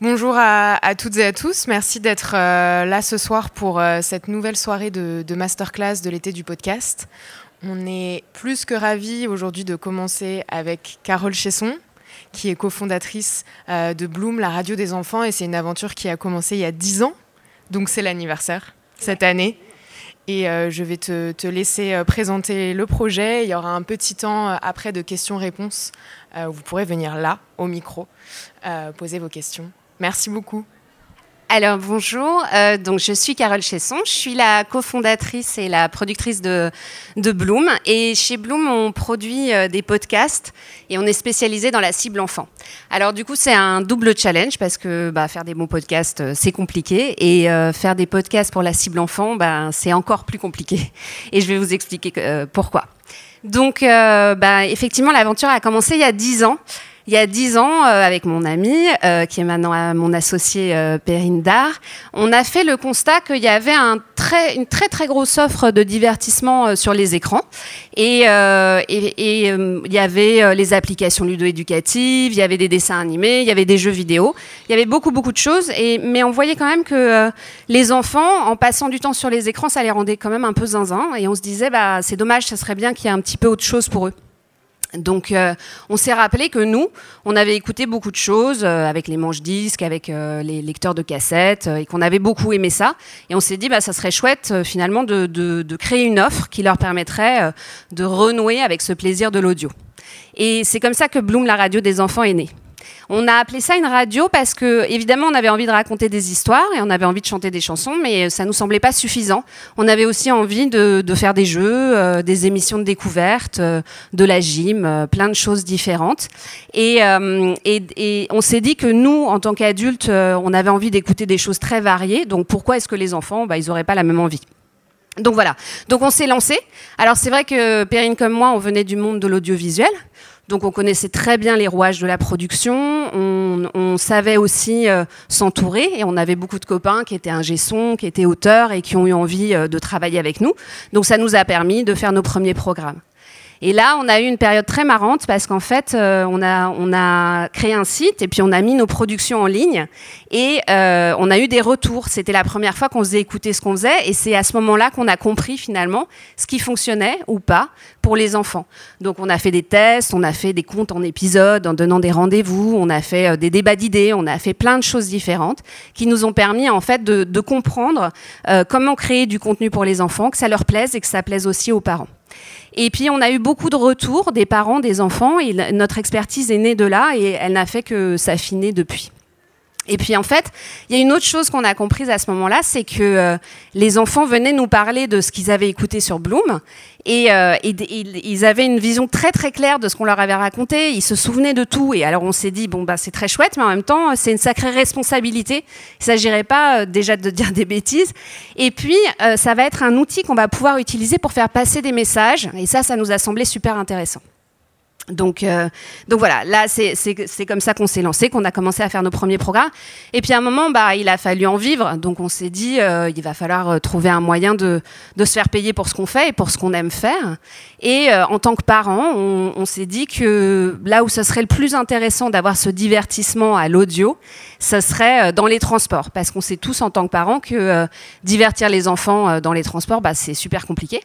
Bonjour à, toutes et à tous. Merci d'être euh, là ce soir pour euh, cette nouvelle soirée de, masterclass de l'été du podcast. On est plus que ravis aujourd'hui de commencer avec Carole Chesson, qui est cofondatrice euh, de Bloom, la radio des enfants. Et c'est une aventure qui a commencé il y a 10 ans. Donc c'est l'anniversaire cette année. Et je vais te, laisser présenter le projet. Il y aura un petit temps après de questions-réponses. où vous pourrez venir là, au micro, poser vos questions. Merci beaucoup. Alors bonjour, euh, donc je suis Carole Chesson, je suis la cofondatrice et la productrice de, Bloom. Et chez Bloom, on produit euh, des podcasts et on est spécialisé dans la cible enfant. Alors du coup, c'est un double challenge parce que bah, faire des bons podcasts, euh, c'est compliqué. Et faire des podcasts pour la cible enfant, bah, c'est encore plus compliqué. Et je vais vous expliquer pourquoi. Donc bah, effectivement, l'aventure a commencé il y a dix ans il y a dix ans, euh, avec mon ami, euh, qui est maintenant euh, mon associé Perrine Dar, on a fait le constat qu'il y avait un très, une très très grosse offre de divertissement sur les écrans. Et, et, il y avait les applications ludo-éducatives, il y avait des dessins animés, il y avait des jeux vidéo, il y avait beaucoup beaucoup de choses. Et, mais on voyait quand même que les enfants, en passant du temps sur les écrans, ça les rendait quand même un peu zinzin. Et on se disait, bah, c'est dommage, ça serait bien qu'il y ait un petit peu autre chose pour eux. Donc, euh, on s'est rappelé que nous, on avait écouté beaucoup de choses euh, avec les manches disques, avec euh, les lecteurs de cassettes, et qu'on avait beaucoup aimé ça. Et on s'est dit, bah, ça serait chouette finalement de, de, créer une offre qui leur permettrait de renouer avec ce plaisir de l'audio. Et c'est comme ça que Bloom, la radio des enfants, est née. On a appelé ça une radio parce que, évidemment, on avait envie de raconter des histoires et on avait envie de chanter des chansons, mais ça nous semblait pas suffisant. On avait aussi envie de, faire des jeux, euh, des émissions de découverte, euh, de la gym, euh, plein de choses différentes. Et, on s'est dit que nous, en tant qu'adultes, on avait envie d'écouter des choses très variées. Donc pourquoi est-ce que les enfants, bah, ils n'auraient pas la même envie? Donc voilà, donc on s'est lancé. Alors c'est vrai que Perrine comme moi, on venait du monde de l'audiovisuel. Donc on connaissait très bien les rouages de la production, on, savait aussi euh, s'entourer et on avait beaucoup de copains qui étaient ingé qui étaient auteurs et qui ont eu envie euh, de travailler avec nous. Donc ça nous a permis de faire nos premiers programmes. Et là, on a eu une période très marrante parce qu'en fait, euh, on, a, créé un site et puis on a mis nos productions en ligne et euh, on a eu des retours. C'était la première fois qu'on faisait écouter ce qu'on faisait et c'est à ce moment-là qu'on a compris finalement ce qui fonctionnait ou pas pour les enfants. Donc on a fait des tests, on a fait des comptes en épisodes en donnant des rendez-vous, on a fait euh, des débats d'idées, on a fait plein de choses différentes qui nous ont permis en fait de comprendre comment créer du contenu pour les enfants, que ça leur plaise et que ça plaise aussi aux parents. Et puis on a eu beaucoup de retours des parents, des enfants, et notre expertise est née de là et elle n'a fait que s'affiner depuis. Et puis en fait, il y a une autre chose qu'on a comprise à ce moment-là, c'est que euh, les enfants venaient nous parler de ce qu'ils avaient écouté sur Bloom et, euh, ils avaient une vision très très claire de ce qu'on leur avait raconté. Ils se souvenaient de tout. Et alors on s'est dit bon bah c'est très chouette, mais en même temps c'est une sacrée responsabilité. Il s'agirait pas euh, déjà de dire des bêtises. Et puis ça va être un outil qu'on va pouvoir utiliser pour faire passer des messages. Et ça, ça nous a semblé super intéressant. Donc, euh, donc voilà, là c'est comme ça qu'on s'est lancé, qu'on a commencé à faire nos premiers programmes. Et puis à un moment, bah, il a fallu en vivre. Donc on s'est dit, euh, il va falloir euh, trouver un moyen de, se faire payer pour ce qu'on fait et pour ce qu'on aime faire. Et en tant que parent, on, on s'est dit que là où ce serait le plus intéressant d'avoir ce divertissement à l'audio, ce serait dans les transports. Parce qu'on sait tous en tant que parents que divertir les enfants dans les transports, bah, c'est super compliqué.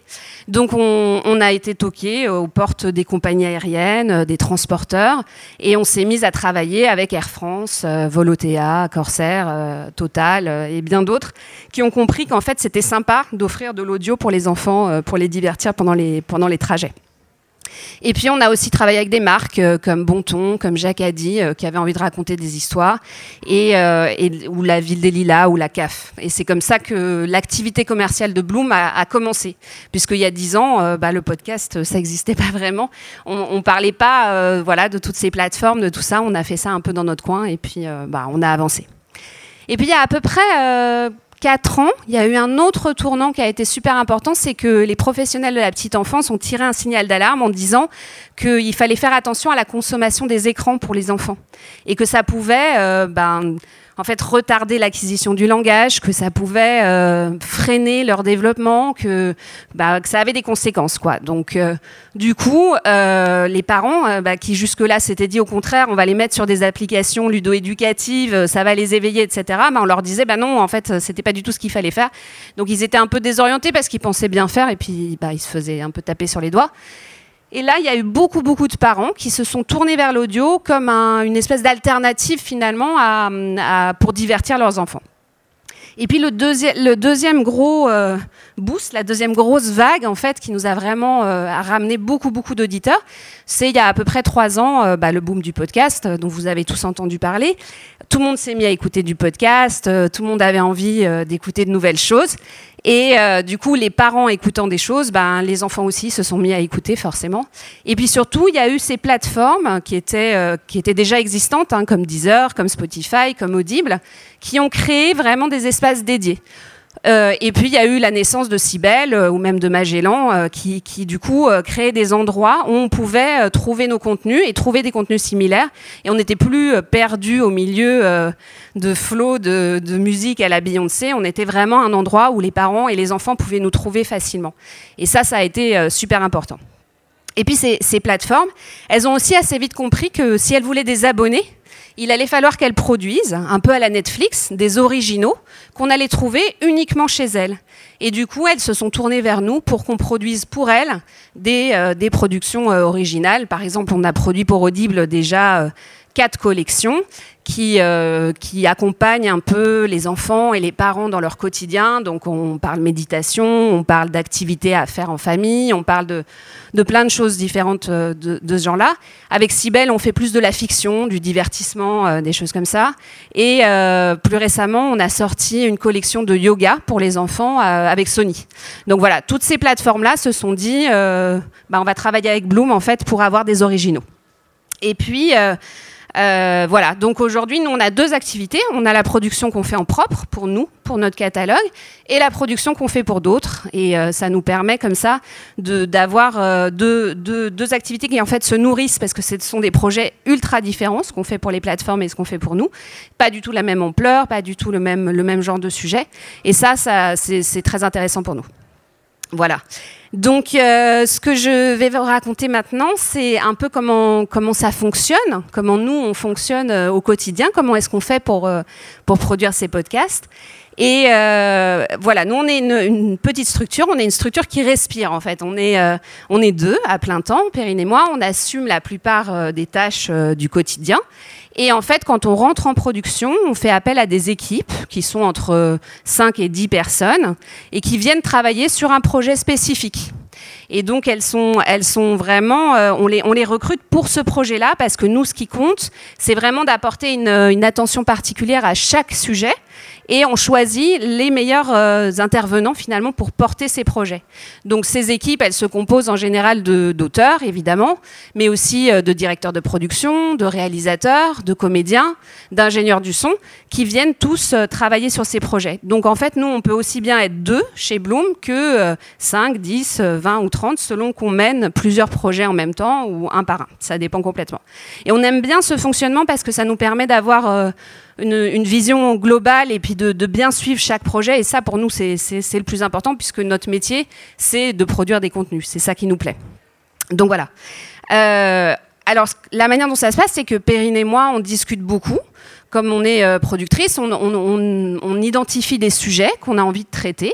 Donc on, on a été toqué aux portes des compagnies aériennes euh, des transporteurs, et on s'est mis à travailler avec Air France, euh, Volotea, Corsair, euh, Total et bien d'autres, qui ont compris qu'en fait c'était sympa d'offrir de l'audio pour les enfants, pour les divertir pendant les trajets. Et puis on a aussi travaillé avec des marques euh, comme Bonton, comme Jacques Addy, euh, qui avaient envie de raconter des histoires, et, euh, ou la Ville des Lilas ou la CAF. Et c'est comme ça que l'activité commerciale de Bloom a, commencé, puisqu'il y a dix ans, bah, le podcast, ça n'existait pas vraiment. On, ne parlait pas, voilà, de toutes ces plateformes, de tout ça. On a fait ça un peu dans notre coin, et puis bah, on a avancé. Et puis il y a à peu près 4 ans, il y a eu un autre tournant qui a été super important, c'est que les professionnels de la petite enfance ont tiré un signal d'alarme en disant qu'il fallait faire attention à la consommation des écrans pour les enfants et que ça pouvait, euh, ben, en fait retarder l'acquisition du langage, que ça pouvait euh, freiner leur développement, que, bah, que, ça avait des conséquences. Quoi. Donc, euh, du coup, euh, les parents bah, qui jusque-là s'étaient dit au contraire, on va les mettre sur des applications ludo-éducatives, ça va les éveiller, etc. Bah, on leur disait, bah non, en fait, c'était pas du tout ce qu'il fallait faire. Donc, ils étaient un peu désorientés parce qu'ils pensaient bien faire et puis bah, ils se faisaient un peu taper sur les doigts. Et là, il y a eu beaucoup, beaucoup de parents qui se sont tournés vers l'audio comme une espèce d'alternative finalement pour divertir leurs enfants. Et puis le, deuxième gros euh, boost, la deuxième grosse vague en fait qui nous a vraiment euh, ramené beaucoup beaucoup d'auditeurs, c'est il y a à peu près trois ans euh, bah, le boom du podcast dont vous avez tous entendu parler. Tout le monde s'est mis à écouter du podcast, tout le monde avait envie d'écouter de nouvelles choses. Et euh, du coup, les parents écoutant des choses, ben, les enfants aussi se sont mis à écouter forcément. Et puis surtout, il y a eu ces plateformes qui étaient, euh, qui étaient déjà existantes, hein, comme Deezer, comme Spotify, comme Audible, qui ont créé vraiment des espaces dédiés. Euh, et puis il y a eu la naissance de Cybelle euh, ou même de Magellan euh, qui, du coup créait des endroits où on pouvait trouver nos contenus et trouver des contenus similaires et on n'était plus perdu au milieu de flots de, musique à la Beyoncé. On était vraiment un endroit où les parents et les enfants pouvaient nous trouver facilement. Et ça, ça a été super important. Et puis ces plateformes, elles ont aussi assez vite compris que si elles voulaient des abonnés, il allait falloir qu'elles produisent, un peu à la Netflix, des originaux qu'on allait trouver uniquement chez elles. Et du coup, elles se sont tournées vers nous pour qu'on produise pour elles des, euh, productions euh, originales. Par exemple, on a produit pour Audible déjà euh, quatre collections qui, euh, qui accompagnent un peu les enfants et les parents dans leur quotidien. Donc on parle méditation, on parle d'activités à faire en famille, on parle de, de plein de choses différentes euh, de, de ce genre-là. Avec Cybelle, on fait plus de la fiction, du divertissement, euh, des choses comme ça. Et plus récemment, on a sorti une collection de yoga pour les enfants avec Sony. Donc voilà, toutes ces plateformes-là se sont dit, bah, on va travailler avec Bloom en fait pour avoir des originaux. Et puis euh, voilà, donc aujourd'hui, nous, on a deux activités. On a la production qu'on fait en propre pour nous, pour notre catalogue, et la production qu'on fait pour d'autres. Et euh, ça nous permet comme ça d'avoir euh, deux, deux, deux, activités qui en fait se nourrissent parce que ce sont des projets ultra différents, ce qu'on fait pour les plateformes et ce qu'on fait pour nous. Pas du tout la même ampleur, pas du tout le même, le même genre de sujet. Et ça, ça c'est très intéressant pour nous. Voilà. Donc, euh, ce que je vais vous raconter maintenant, c'est un peu comment comment ça fonctionne, comment nous on fonctionne euh, au quotidien, comment est-ce qu'on fait pour euh, pour produire ces podcasts. Et euh, voilà, nous on est une, petite structure, on est une structure qui respire en fait. On est euh, on est deux à plein temps, Perrine et moi. On assume la plupart euh, des tâches du quotidien. Et en fait, quand on rentre en production, on fait appel à des équipes qui sont entre 5 et 10 personnes et qui viennent travailler sur un projet spécifique. Et donc elles sont, elles sont vraiment, on, les, on les recrute pour ce projet-là parce que nous, ce qui compte, c'est vraiment d'apporter une, attention particulière à chaque sujet et on choisit les meilleurs euh, intervenants finalement pour porter ces projets. Donc ces équipes, elles se composent en général d'auteurs évidemment, mais aussi euh, de directeurs de production, de réalisateurs, de comédiens, d'ingénieurs du son, qui viennent tous euh, travailler sur ces projets. Donc en fait, nous, on peut aussi bien être deux chez Bloom que 5, 10, 20 ou 30 selon qu'on mène plusieurs projets en même temps ou un par un. Ça dépend complètement. Et on aime bien ce fonctionnement parce que ça nous permet d'avoir une, vision globale et puis de, bien suivre chaque projet. Et ça, pour nous, c'est le plus important puisque notre métier, c'est de produire des contenus. C'est ça qui nous plaît. Donc voilà. Euh, alors, la manière dont ça se passe, c'est que Perrine et moi, on discute beaucoup. Comme on est euh, productrice, on, identifie des sujets qu'on a envie de traiter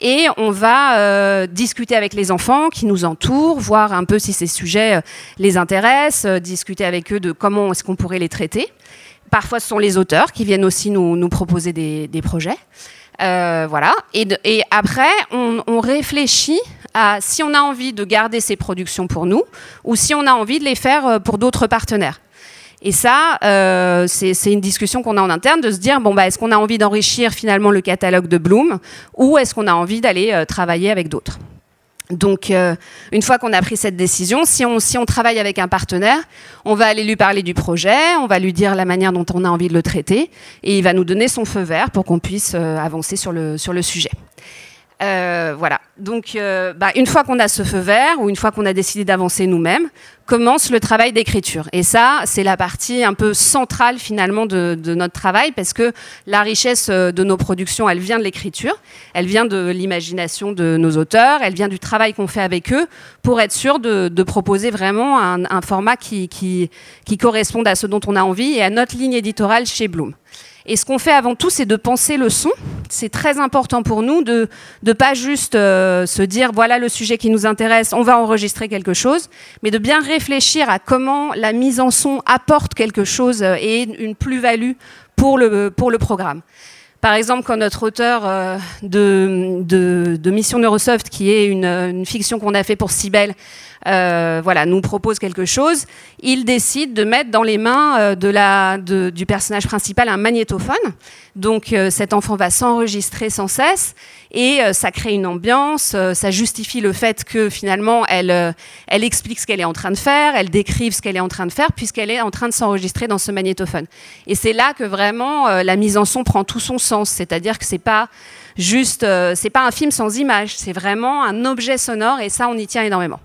et on va euh, discuter avec les enfants qui nous entourent, voir un peu si ces sujets les intéressent, discuter avec eux de comment est-ce qu'on pourrait les traiter. Parfois, ce sont les auteurs qui viennent aussi nous, proposer des, projets. Euh, voilà. Et, après, on, réfléchit à si on a envie de garder ces productions pour nous ou si on a envie de les faire euh, pour d'autres partenaires. Et ça, euh, c'est une discussion qu'on a en interne de se dire bon bah est-ce qu'on a envie d'enrichir finalement le catalogue de Bloom ou est-ce qu'on a envie d'aller travailler avec d'autres? Donc, euh, une fois qu'on a pris cette décision, si on, travaille avec un partenaire, on va aller lui parler du projet, on va lui dire la manière dont on a envie de le traiter, et il va nous donner son feu vert pour qu'on puisse euh, avancer sur le sujet. Euh, voilà. Donc, euh, bah, une fois qu'on a ce feu vert ou une fois qu'on a décidé d'avancer nous-mêmes, commence le travail d'écriture. Et ça, c'est la partie un peu centrale finalement de, notre travail parce que la richesse euh, de nos productions, elle vient de l'écriture, elle vient de l'imagination de nos auteurs, elle vient du travail qu'on fait avec eux pour être sûr de, proposer vraiment un, format qui, qui, qui corresponde à ce dont on a envie et à notre ligne éditoriale chez Bloom. Et ce qu'on fait avant tout, c'est de penser le son. C'est très important pour nous de ne pas juste euh, se dire voilà le sujet qui nous intéresse, on va enregistrer quelque chose, mais de bien réfléchir à comment la mise en son apporte quelque chose euh, et une plus-value pour le, pour le programme. Par exemple, quand notre auteur euh, de, de, Mission Neurosoft, qui est une, une fiction qu'on a fait pour Cybelle, euh, voilà, nous propose quelque chose, il décide de mettre dans les mains euh, de la, du personnage principal un magnétophone. Donc euh, cet enfant va s'enregistrer sans cesse et ça crée une ambiance, ça justifie le fait que finalement elle, elle explique ce qu'elle est en train de faire, elle décrive ce qu'elle est en train de faire puisqu'elle est en train de s'enregistrer dans ce magnétophone. Et c'est là que vraiment la mise en son prend tout son sens, c'est-à-dire que c'est pas juste, c'est pas un film sans image, c'est vraiment un objet sonore et ça on y tient énormément.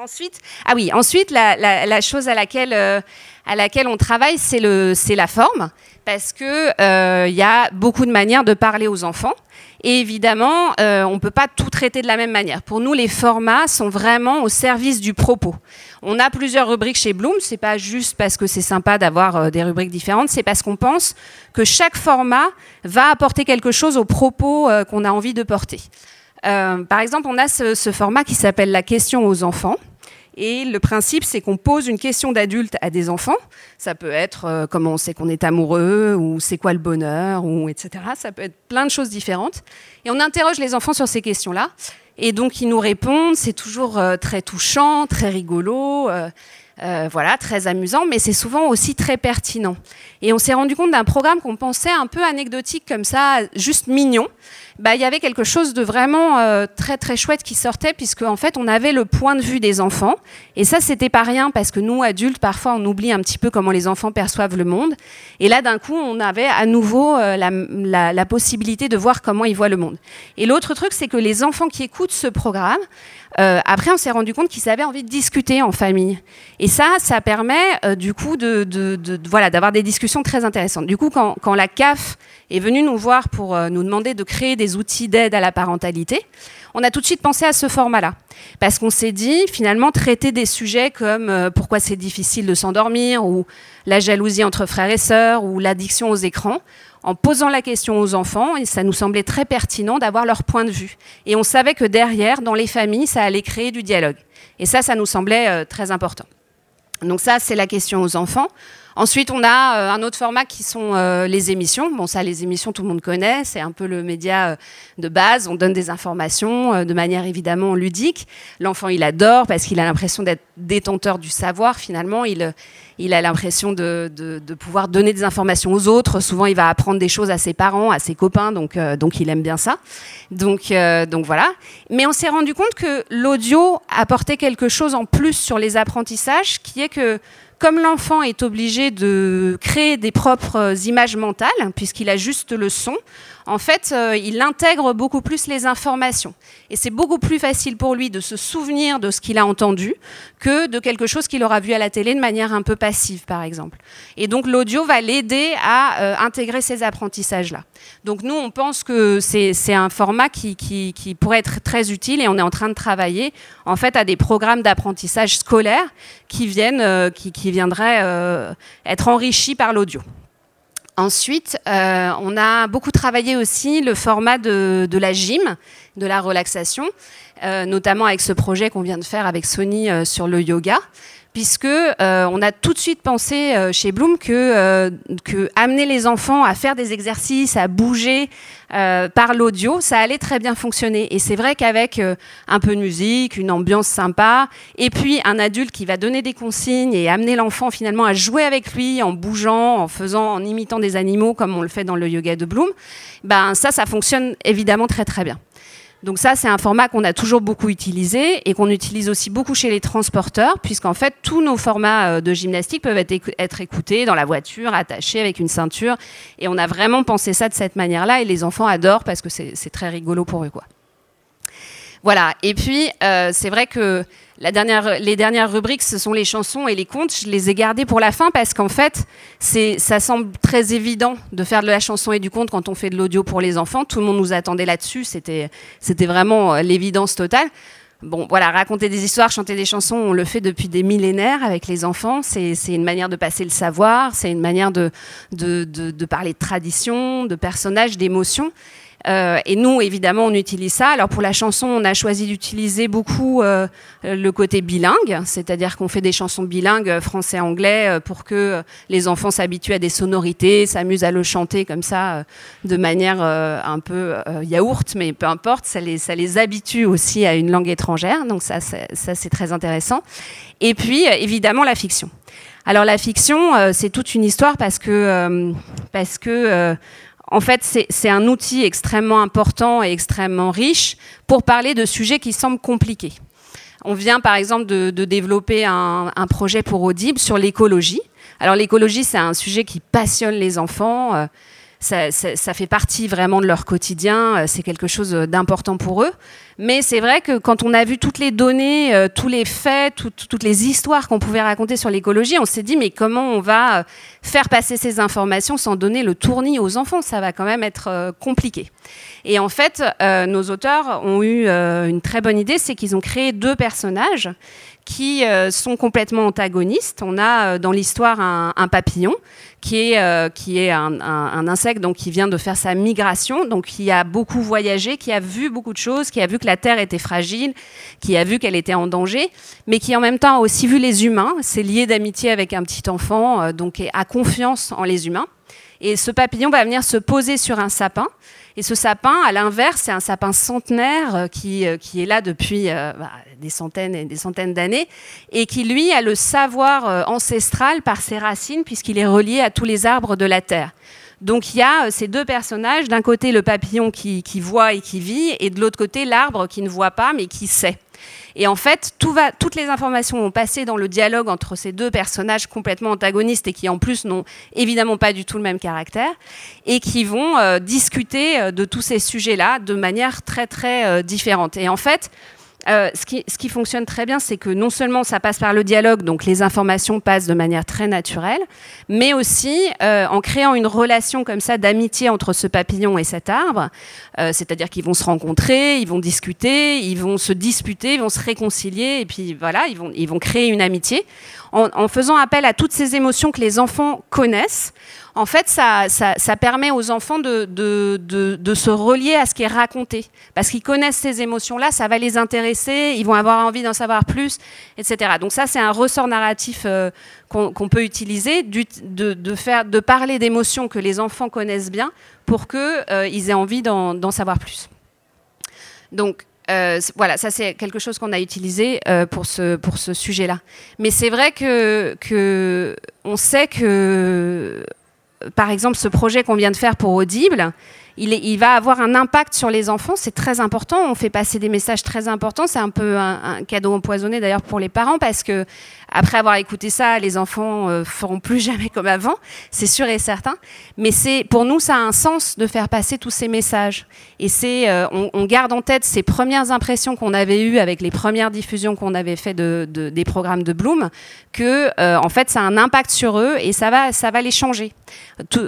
Ensuite, ah oui, ensuite la, chose à laquelle, euh, à laquelle on travaille, c'est la forme, parce que il euh, y a beaucoup de manières de parler aux enfants. Et évidemment, euh, on ne peut pas tout traiter de la même manière. Pour nous, les formats sont vraiment au service du propos. On a plusieurs rubriques chez Bloom. C'est pas juste parce que c'est sympa d'avoir des rubriques différentes. C'est parce qu'on pense que chaque format va apporter quelque chose au propos qu'on a envie de porter. Par exemple, on a ce format qui s'appelle la question aux enfants. Et le principe, c'est qu'on pose une question d'adulte à des enfants. Ça peut être euh, comment on sait qu'on est amoureux, ou c'est quoi le bonheur, ou etc. Ça peut être plein de choses différentes. Et on interroge les enfants sur ces questions-là. Et donc, ils nous répondent. C'est toujours euh, très touchant, très rigolo. Euh, voilà, très amusant, mais c'est souvent aussi très pertinent. Et on s'est rendu compte d'un programme qu'on pensait un peu anecdotique comme ça, juste mignon, bah, il y avait quelque chose de vraiment euh, très très chouette qui sortait puisque en fait on avait le point de vue des enfants et ça c'était pas rien parce que nous adultes parfois on oublie un petit peu comment les enfants perçoivent le monde et là d'un coup on avait à nouveau euh, la, la, possibilité de voir comment ils voient le monde. Et l'autre truc c'est que les enfants qui écoutent ce programme euh, après, on s'est rendu compte qu'ils avaient envie de discuter en famille. Et ça, ça permet du coup de, voilà d'avoir des discussions très intéressantes. Du coup, quand, quand la CAF est venue nous voir pour nous demander de créer des outils d'aide à la parentalité, on a tout de suite pensé à ce format-là. Parce qu'on s'est dit, finalement, traiter des sujets comme euh, pourquoi c'est difficile de s'endormir, ou la jalousie entre frères et sœurs, ou l'addiction aux écrans, en posant la question aux enfants, et ça nous semblait très pertinent d'avoir leur point de vue. Et on savait que derrière, dans les familles, ça allait créer du dialogue. Et ça, ça nous semblait euh, très important. Donc ça, c'est la question aux enfants. Ensuite, on a euh, un autre format qui sont euh, les émissions. Bon, ça, les émissions, tout le monde connaît. C'est un peu le média euh, de base. On donne des informations de manière évidemment ludique. L'enfant, il adore parce qu'il a l'impression d'être détenteur du savoir. Finalement, il, a l'impression de, pouvoir donner des informations aux autres. Souvent, il va apprendre des choses à ses parents, à ses copains. Donc, il aime bien ça. Donc voilà. Mais on s'est rendu compte que l'audio apportait quelque chose en plus sur les apprentissages, qui est que comme l'enfant est obligé de créer des propres images mentales, puisqu'il a juste le son, en fait, euh, il intègre beaucoup plus les informations. Et c'est beaucoup plus facile pour lui de se souvenir de ce qu'il a entendu que de quelque chose qu'il aura vu à la télé de manière un peu passive, par exemple. Et donc l'audio va l'aider à euh, intégrer ces apprentissages-là. Donc nous, on pense que c'est un format qui, pourrait être très utile et on est en train de travailler en fait à des programmes d'apprentissage scolaire qui, viennent, euh, qui viendraient être enrichis par l'audio. Ensuite, euh, on a beaucoup travaillé aussi le format de, la gym, de la relaxation, euh, notamment avec ce projet qu'on vient de faire avec Sony euh, sur le yoga puisque euh, on a tout de suite pensé euh, chez Bloom que, euh, que, amener les enfants à faire des exercices, à bouger par l'audio, ça allait très bien fonctionner. Et c'est vrai qu'avec un peu de musique, une ambiance sympa, et puis un adulte qui va donner des consignes et amener l'enfant finalement à jouer avec lui en bougeant, en faisant, en imitant des animaux comme on le fait dans le yoga de Bloom, ben ça, ça fonctionne évidemment très très bien. Donc ça, c'est un format qu'on a toujours beaucoup utilisé et qu'on utilise aussi beaucoup chez les transporteurs, puisqu'en fait, tous nos formats euh, de gymnastique peuvent être, écoutés dans la voiture, attachés avec une ceinture. Et on a vraiment pensé ça de cette manière-là et les enfants adorent parce que c'est très rigolo pour eux. Quoi. Voilà. Et puis, c'est vrai que les dernières rubriques, ce sont les chansons et les contes. Je les ai gardées pour la fin parce qu'en fait, ça semble très évident de faire de la chanson et du conte quand on fait de l'audio pour les enfants. Tout le monde nous attendait là-dessus. C'était, vraiment euh, l'évidence totale. Bon, voilà, raconter des histoires, chanter des chansons, on le fait depuis des millénaires avec les enfants. C'est, une manière de passer le savoir, c'est une manière de, de, de parler de tradition, de personnages, d'émotions. Euh, et nous, évidemment, on utilise ça. Alors pour la chanson, on a choisi d'utiliser beaucoup euh, le côté bilingue, c'est-à-dire qu'on fait des chansons bilingues français-anglais euh, pour que les enfants s'habituent à des sonorités, s'amusent à le chanter comme ça de manière un peu yaourt, mais peu importe, ça les, ça les habitue aussi à une langue étrangère. Donc ça, ça c'est très intéressant. Et puis, évidemment, la fiction. Alors la fiction, c'est toute une histoire parce que parce que en fait, c'est un outil extrêmement important et extrêmement riche pour parler de sujets qui semblent compliqués. On vient par exemple de, développer un, projet pour Audible sur l'écologie. Alors l'écologie, c'est un sujet qui passionne les enfants. Euh, ça, fait partie vraiment de leur quotidien, euh, c'est quelque chose d'important pour eux. Mais c'est vrai que quand on a vu toutes les données, euh, tous les faits, toutes les histoires qu'on pouvait raconter sur l'écologie, on s'est dit mais comment on va euh, faire passer ces informations sans donner le tournis aux enfants? Ça va quand même être compliqué. Et en fait, nos auteurs ont eu une très bonne idée, c'est qu'ils ont créé deux personnages qui sont complètement antagonistes. On a dans l'histoire un papillon qui est, euh, qui est un, insecte donc, qui vient de faire sa migration, donc qui a beaucoup voyagé, qui a vu beaucoup de choses, qui a vu que la Terre était fragile, qui a vu qu'elle était en danger, mais qui en même temps a aussi vu les humains. C'est lié d'amitié avec un petit enfant, euh, donc a confiance en les humains. Et ce papillon va venir se poser sur un sapin. Et ce sapin, à l'inverse, c'est un sapin centenaire euh, qui, euh, qui est là depuis euh, bah, des centaines et des centaines d'années et qui, lui, a le savoir ancestral par ses racines puisqu'il est relié à tous les arbres de la Terre. Donc il y a ces deux personnages, d'un côté le papillon qui, voit et qui vit, et de l'autre côté l'arbre qui ne voit pas mais qui sait. Et en fait, toutes les informations vont passer dans le dialogue entre ces deux personnages complètement antagonistes et qui en plus n'ont évidemment pas du tout le même caractère et qui vont euh, discuter euh, de tous ces sujets-là de manière très très euh, différente. Et en fait, euh, ce, qui, fonctionne très bien, c'est que non seulement ça passe par le dialogue, donc les informations passent de manière très naturelle, mais aussi euh, en créant une relation comme ça d'amitié entre ce papillon et cet arbre, euh, c'est-à-dire qu'ils vont se rencontrer, ils vont discuter, ils vont se disputer, ils vont se réconcilier, et puis voilà, ils vont, ils vont créer une amitié en, faisant appel à toutes ces émotions que les enfants connaissent, en fait, ça, permet aux enfants de, se relier à ce qui est raconté. Parce qu'ils connaissent ces émotions-là, ça va les intéresser, ils vont avoir envie d'en savoir plus, etc. Donc ça, c'est un ressort narratif euh, qu'on peut utiliser, de, faire, parler d'émotions que les enfants connaissent bien pour qu'ils euh, aient envie d'en savoir plus. Donc, euh, voilà, ça c'est quelque chose qu'on a utilisé pour ce, pour ce sujet-là. Mais c'est vrai que, que on sait que, par exemple, ce projet qu'on vient de faire pour Audible, il, va avoir un impact sur les enfants. C'est très important. On fait passer des messages très importants. C'est un peu un, un cadeau empoisonné d'ailleurs pour les parents parce que après avoir écouté ça, les enfants euh, feront plus jamais comme avant, c'est sûr et certain. Mais c'est pour nous, ça a un sens de faire passer tous ces messages. Et c'est, euh, on, garde en tête ces premières impressions qu'on avait eues avec les premières diffusions qu'on avait fait de, des programmes de Bloom, que euh, en fait, ça a un impact sur eux et ça va, ça va les changer.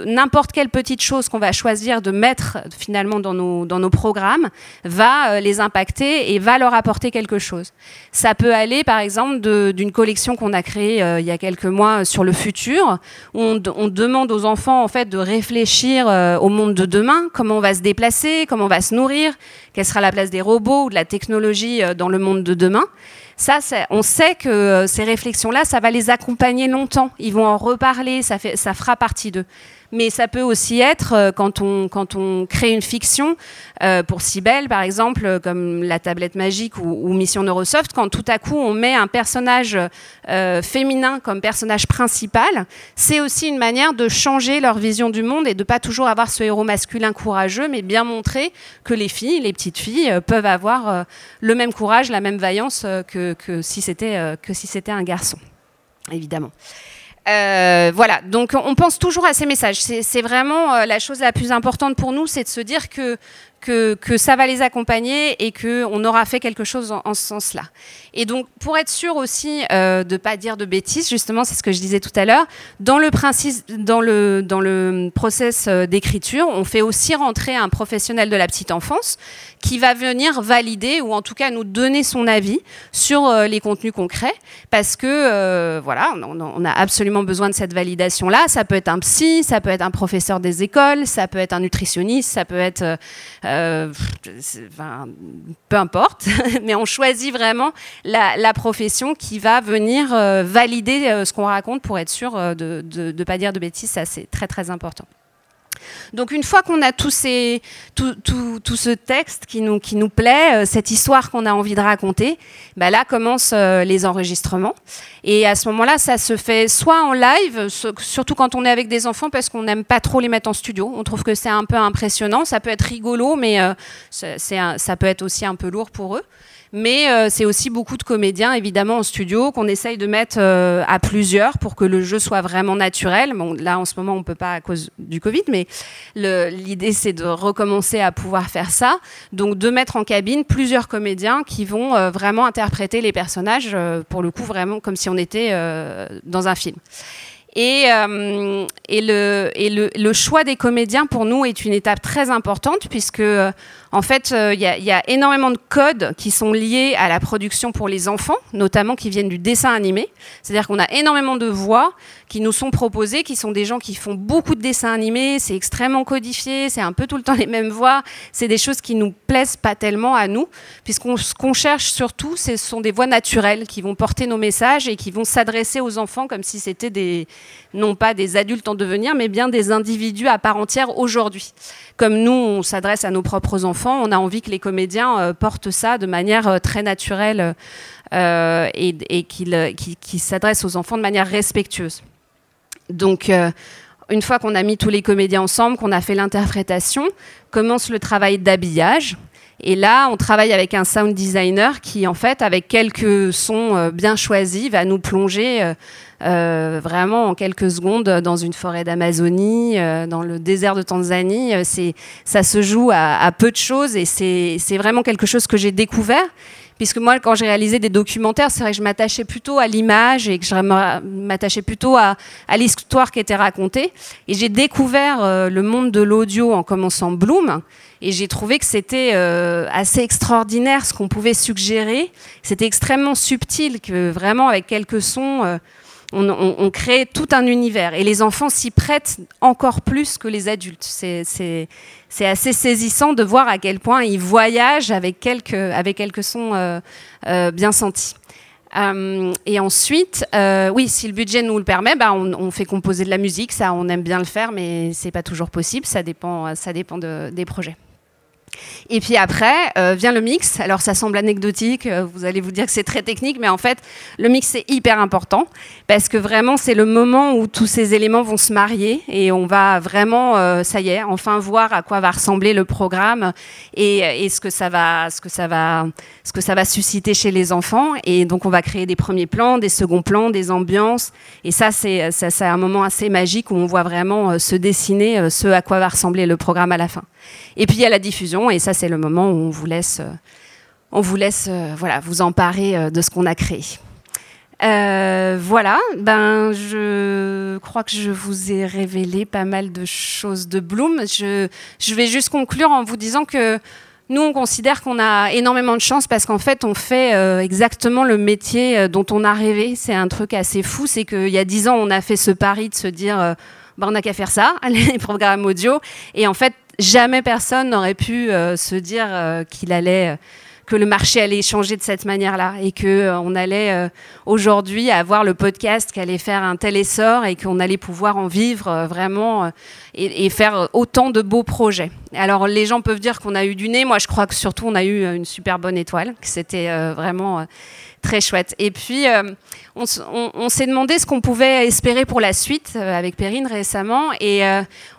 N'importe quelle petite chose qu'on va choisir de mettre finalement dans nos, dans nos programmes va les impacter et va leur apporter quelque chose. Ça peut aller, par exemple, d'une collection qu'on a créée euh, il y a quelques mois sur le futur. On, demande aux enfants en fait de réfléchir euh, au monde de demain, comment on va se déplacer, comment on va se nourrir, quelle sera la place des robots ou de la technologie euh, dans le monde de demain? Ça, on sait que ces réflexions-là, ça va les accompagner longtemps. Ils vont en reparler, ça, ça fera partie d'eux mais ça peut aussi être euh, quand on, crée une fiction, euh, pour Cybelle par exemple, euh, comme La tablette magique ou, Mission Neurosoft, quand tout à coup on met un personnage féminin comme personnage principal, c'est aussi une manière de changer leur vision du monde et de pas toujours avoir ce héros masculin courageux, mais bien montrer que les filles, les petites filles, peuvent avoir le même courage, la même vaillance que si c'était un garçon, évidemment. Euh, voilà, donc on pense toujours à ces messages. C'est vraiment euh, la chose la plus importante pour nous, c'est de se dire que que, ça va les accompagner et qu'on aura fait quelque chose en, ce sens-là. Et donc, pour être sûr aussi euh, de ne pas dire de bêtises, justement, c'est ce que je disais tout à l'heure, dans le principe, process euh, d'écriture, on fait aussi rentrer un professionnel de la petite enfance qui va venir valider ou en tout cas nous donner son avis sur euh, les contenus concrets parce que voilà, on, a absolument besoin de cette validation là. Ça peut être un psy, ça peut être un professeur des écoles, ça peut être un nutritionniste, ça peut être euh, peu importe, mais on choisit vraiment la, profession qui va venir valider ce qu'on raconte pour être sûr de ne pas dire de bêtises. Ça c'est très très important. Donc une fois qu'on a tout, ce texte qui nous, qui nous plaît, euh, cette histoire qu'on a envie de raconter, bah là commencent euh, les enregistrements. Et à ce moment-là, ça se fait soit en live, surtout quand on est avec des enfants, parce qu'on n'aime pas trop les mettre en studio. On trouve que c'est un peu impressionnant. Ça peut être rigolo, mais euh, ça peut être aussi un peu lourd pour eux. Mais euh, c'est aussi beaucoup de comédiens, évidemment, en studio, qu'on essaye de mettre euh, à plusieurs pour que le jeu soit vraiment naturel. Bon, là, en ce moment, on peut pas à cause du Covid, mais l'idée, c'est de recommencer à pouvoir faire ça. Donc, de mettre en cabine plusieurs comédiens qui vont euh, vraiment interpréter les personnages, pour le coup, vraiment comme si on était dans un film. Et, et, le, et le, le, choix des comédiens, pour nous, est une étape très importante, puisque en fait, il euh, y, a énormément de codes qui sont liés à la production pour les enfants, notamment qui viennent du dessin animé. C'est-à-dire qu'on a énormément de voix qui nous sont proposées, qui sont des gens qui font beaucoup de dessins animés, c'est extrêmement codifié, c'est un peu tout le temps les mêmes voix, c'est des choses qui nous plaisent pas tellement à nous, puisqu'on ce qu'on cherche surtout, ce sont des voix naturelles qui vont porter nos messages et qui vont s'adresser aux enfants comme si c'était des, non pas des adultes en devenir, mais bien des individus à part entière aujourd'hui. Comme nous, on s'adresse à nos propres enfants, on a envie que les comédiens euh, portent ça de manière euh, très naturelle euh, et, qu'ils s'adressent aux enfants de manière respectueuse. Donc, une fois qu'on a mis tous les comédiens ensemble, qu'on a fait l'interprétation, commence le travail d'habillage. Et là, on travaille avec un sound designer qui, en fait, avec quelques sons bien choisis, va nous plonger euh, vraiment en quelques secondes dans une forêt d'Amazonie, euh, dans le désert de Tanzanie. Euh, c'est, ça se joue à, peu de choses et c'est, vraiment quelque chose que j'ai découvert. Puisque moi, quand j'ai réalisé des documentaires, c'est vrai que je m'attachais plutôt à l'image et que je m'attachais plutôt à l'histoire qui était racontée. Et j'ai découvert le monde de l'audio en commençant Bloom. Et j'ai trouvé que c'était assez extraordinaire ce qu'on pouvait suggérer. C'était extrêmement subtil, que vraiment avec quelques sons, on, crée tout un univers. Et les enfants s'y prêtent encore plus que les adultes. C'est assez saisissant de voir à quel point ils voyagent avec quelques, avec quelques sons euh, euh, bien sentis. Euh, et ensuite, oui, si le budget nous le permet, bah, on, fait composer de la musique. Ça, on aime bien le faire, mais c'est pas toujours possible. Ça dépend, ça dépend des projets. Et puis après euh, vient le mix. Alors ça semble anecdotique, euh, vous allez vous dire que c'est très technique, mais en fait le mix c'est hyper important parce que vraiment c'est le moment où tous ces éléments vont se marier et on va vraiment, euh, ça y est, enfin voir à quoi va ressembler le programme et, ce que ça va, ce que ça va, ce que ça va susciter chez les enfants. Et donc on va créer des premiers plans, des seconds plans, des ambiances. Et ça c'est ça, c'est un moment assez magique où on voit vraiment se dessiner ce à quoi va ressembler le programme à la fin. Et puis il y a la diffusion, et ça c'est le moment où on vous laisse, euh, on vous laisse euh, voilà, vous emparer euh, de ce qu'on a créé. voilà, ben je crois que je vous ai révélé pas mal de choses de Bloom. Je, je vais juste conclure en vous disant que nous, on considère qu'on a énormément de chance parce qu'en fait, on fait exactement le métier dont on a rêvé. C'est un truc assez fou, c'est qu'il y a dix ans, on a fait ce pari de se dire, ben, on n'a qu'à faire ça, les programmes audio. Et en fait, jamais personne n'aurait pu euh, se dire euh, qu'il allait euh, que le marché allait changer de cette manière-là et que on allait aujourd'hui avoir le podcast qui allait faire un tel essor et qu'on allait pouvoir en vivre vraiment et, faire autant de beaux projets. Alors les gens peuvent dire qu'on a eu du nez, moi je crois que surtout on a eu une super bonne étoile, que c'était vraiment très chouette. Et puis, on, s'est demandé ce qu'on pouvait espérer pour la suite avec Perrine récemment. Et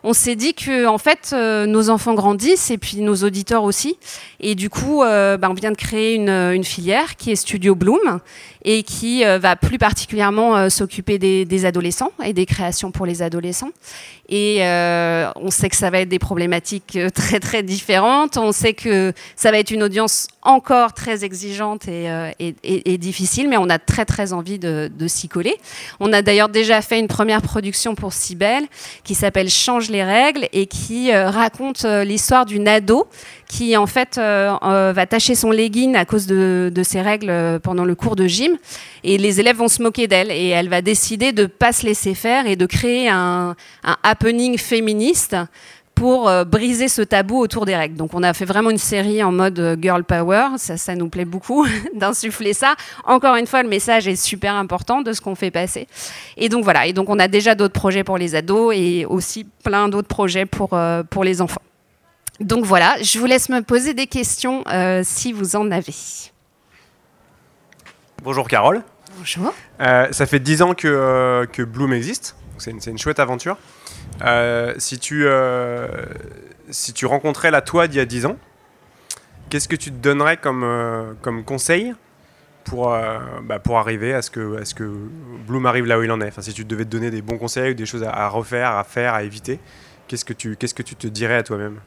on s'est dit que, en fait, nos enfants grandissent et puis nos auditeurs aussi. Et du coup, bah, on vient de créer une, filière qui est Studio Bloom et qui va plus particulièrement s'occuper des, adolescents et des créations pour les adolescents. Et on sait que ça va être des problématiques très très différentes. On sait que ça va être une audience encore très exigeante et, euh, difficile, mais on a très très envie de, s'y coller. On a d'ailleurs déjà fait une première production pour Cybelle qui s'appelle Change les règles et qui euh, raconte euh, l'histoire d'une ado qui en fait va tâcher son legging à cause de, ses règles pendant le cours de gym et les élèves vont se moquer d'elle et elle va décider de pas se laisser faire et de créer un, un happening féministe pour euh, briser ce tabou autour des règles. Donc on a fait vraiment une série en mode euh, girl power, ça, ça nous plaît beaucoup d'insuffler ça. Encore une fois, le message est super important de ce qu'on fait passer. Et donc voilà, et donc on a déjà d'autres projets pour les ados et aussi plein d'autres projets pour, euh, pour les enfants. Donc voilà, je vous laisse me poser des questions si vous en avez. Bonjour Carole. Bonjour. ça fait dix ans que, que Bloom existe, c'est une, une, chouette aventure. Euh, si, tu, euh, si tu rencontrais la toi d'il y a 10 ans, qu'est-ce que tu te donnerais comme, euh, comme conseil pour, bah, pour arriver à ce, que, à ce que Bloom arrive là où il en est? Enfin, Si tu devais te donner des bons conseils ou des choses à, refaire, à faire, à éviter, qu'est-ce que tu, qu'est-ce que tu te dirais à toi-même?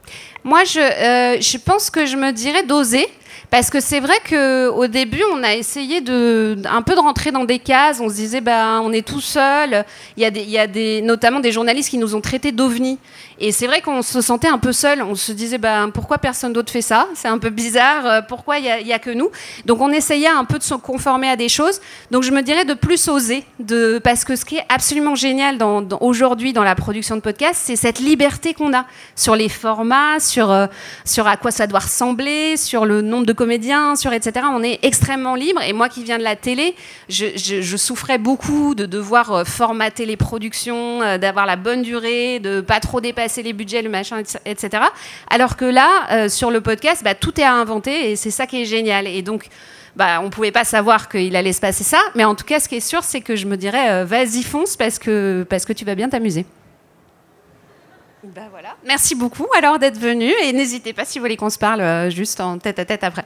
Moi, je, je pense que je me dirais d'oser. Parce que c'est vrai qu'au début, on a essayé de, un peu de rentrer dans des cases. On se disait, ben, on est tout seul. Il y a, des, il y a des, notamment des journalistes qui nous ont traités d'ovnis. Et c'est vrai qu'on se sentait un peu seul. On se disait, ben, pourquoi personne d'autre fait ça? C'est un peu bizarre. Euh, pourquoi il n'y a, que nous? Donc on essayait un peu de se conformer à des choses. Donc je me dirais de plus oser. De, parce que ce qui est absolument génial aujourd'hui dans la production de podcasts, c'est cette liberté qu'on a sur les formats, sur, euh, sur à quoi ça doit ressembler, sur le nombre de comédiens, sur etc. On est extrêmement libre. Et moi qui viens de la télé, je, souffrais beaucoup de devoir euh, formater les productions, euh, d'avoir la bonne durée, de pas trop dépasser les budgets, le machin, etc. Alors que là, euh, sur le podcast, bah, tout est à inventer et c'est ça qui est génial. Et donc, bah, on pouvait pas savoir qu'il allait se passer ça. Mais en tout cas, ce qui est sûr, c'est que je me dirais, vas-y fonce parce que, parce que tu vas bien t'amuser. Voilà. Merci beaucoup alors d'être venu et n'hésitez pas si vous voulez qu'on se parle juste en tête à tête après.